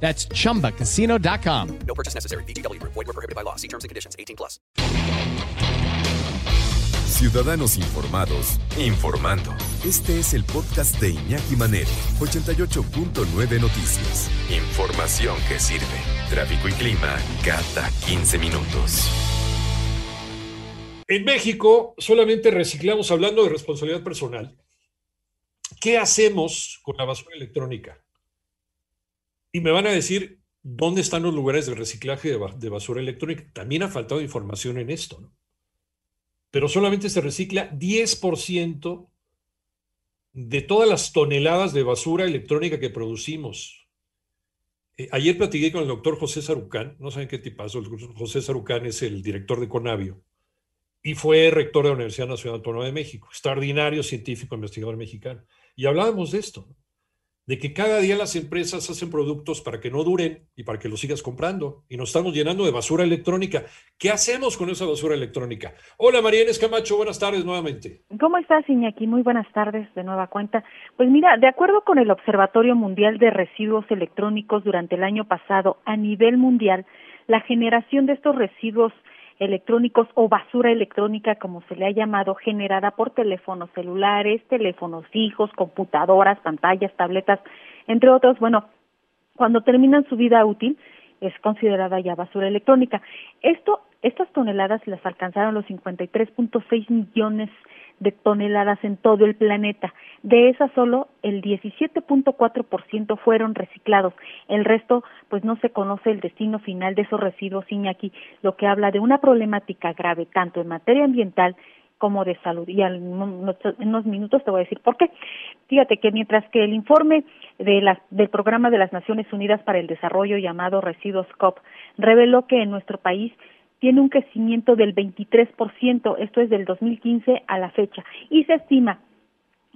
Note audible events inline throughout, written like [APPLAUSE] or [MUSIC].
That's chumbacasino.com. No purchase necessary. BGW. Void were prohibited by law. See terms and conditions. 18 plus. Ciudadanos informados, informando. Este es el podcast de Iñaki Manero, 88.9 Noticias. Información que sirve. Tráfico y clima cada 15 minutos. En México solamente reciclamos, hablando de responsabilidad personal, ¿qué hacemos con la basura electrónica? Y me van a decir, ¿dónde están los lugares de reciclaje de, ba- de basura electrónica? También ha faltado información en esto, ¿no? Pero solamente se recicla 10% de todas las toneladas de basura electrónica que producimos. Eh, ayer platiqué con el doctor José Sarucán, no saben qué tipazo, el José Sarucán es el director de Conavio y fue rector de la Universidad Nacional Autónoma de México, extraordinario científico investigador mexicano. Y hablábamos de esto, ¿no? De que cada día las empresas hacen productos para que no duren y para que los sigas comprando. Y nos estamos llenando de basura electrónica. ¿Qué hacemos con esa basura electrónica? Hola, María Inés Camacho, buenas tardes nuevamente. ¿Cómo estás, Iñaki? Muy buenas tardes de nueva cuenta. Pues mira, de acuerdo con el Observatorio Mundial de Residuos Electrónicos durante el año pasado, a nivel mundial, la generación de estos residuos o basura electrónica, como se le ha llamado, generada por teléfonos celulares, teléfonos fijos, computadoras, pantallas, tabletas, entre otros, bueno, cuando terminan su vida útil, es considerada ya basura electrónica. Esto, estas toneladas las alcanzaron los 53.6 millones de toneladas en todo el planeta. De esas solo el 17.4% fueron reciclados. El resto, pues no se conoce el destino final de esos residuos, Iñaki, lo que habla de una problemática grave tanto en materia ambiental como de salud. Y al- en unos minutos te voy a decir por qué. Fíjate que mientras que el informe de del Programa de las Naciones Unidas para el Desarrollo llamado Residuos COP reveló que en nuestro país tiene un crecimiento del 23%, esto es del 2015 a la fecha, y se estima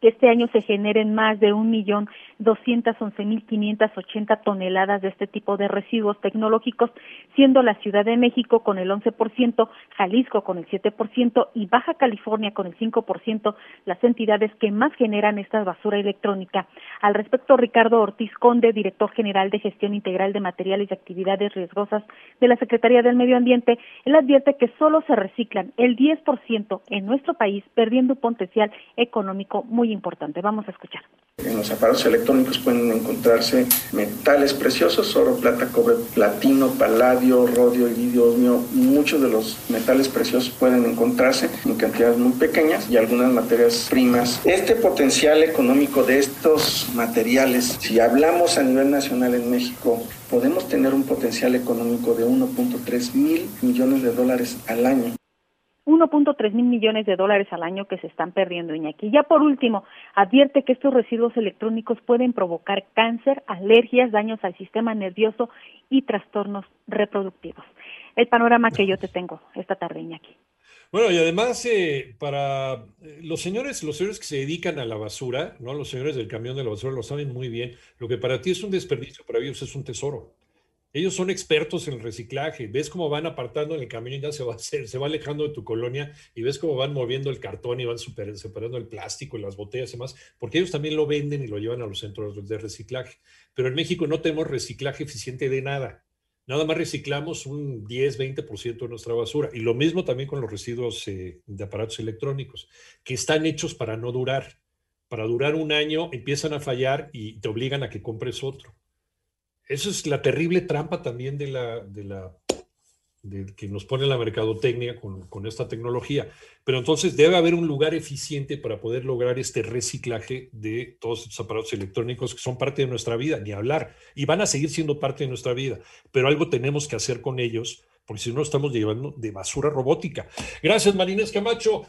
que este año se generen más de un millón doscientas once mil quinientas ochenta toneladas de este tipo de residuos tecnológicos, siendo la Ciudad de México con el 11%, Jalisco con el 7% y Baja California con el 5% las entidades que más generan esta basura electrónica. Al respecto, Ricardo Ortiz Conde, director general de Gestión Integral de Materiales y Actividades Riesgosas de la Secretaría del Medio Ambiente, él advierte que solo se reciclan el 10% en nuestro país, perdiendo un potencial económico muy importante. Vamos a escuchar. En los aparatos electrónicos pueden encontrarse metales preciosos, oro, plata, cobre, platino, paladio, rodio, iridio, osmio. Muchos de los metales preciosos pueden encontrarse en cantidades muy pequeñas y algunas materias primas. Este potencial económico de estos materiales, si hablamos a nivel nacional en México, podemos tener un potencial económico de 1.3 mil millones de dólares al año. 1.3 mil millones de dólares al año que se están perdiendo, Iñaki. Ya por último, advierte que estos residuos electrónicos pueden provocar cáncer, alergias, daños al sistema nervioso y trastornos reproductivos. El panorama que yo te tengo esta tarde, Iñaki. Bueno, y además, eh, para eh, los señores, los señores que se dedican a la basura, ¿no? Los señores del camión de la basura lo saben muy bien. Lo que para ti es un desperdicio, para ellos es un tesoro. Ellos son expertos en el reciclaje. Ves cómo van apartando en el camión y ya se va, [LAUGHS] se, se va alejando de tu colonia y ves cómo van moviendo el cartón y van separando el plástico y las botellas y demás, porque ellos también lo venden y lo llevan a los centros de reciclaje. Pero en México no tenemos reciclaje eficiente de nada. Nada más reciclamos un 10, 20% de nuestra basura. Y lo mismo también con los residuos eh, de aparatos electrónicos, que están hechos para no durar. Para durar un año empiezan a fallar y te obligan a que compres otro. Eso es la terrible trampa también de la, de la que nos pone la mercadotecnia con, con esta tecnología. Pero entonces debe haber un lugar eficiente para poder lograr este reciclaje de todos estos aparatos electrónicos que son parte de nuestra vida, ni hablar, y van a seguir siendo parte de nuestra vida. Pero algo tenemos que hacer con ellos, porque si no estamos llevando de basura robótica. Gracias, Marines Camacho.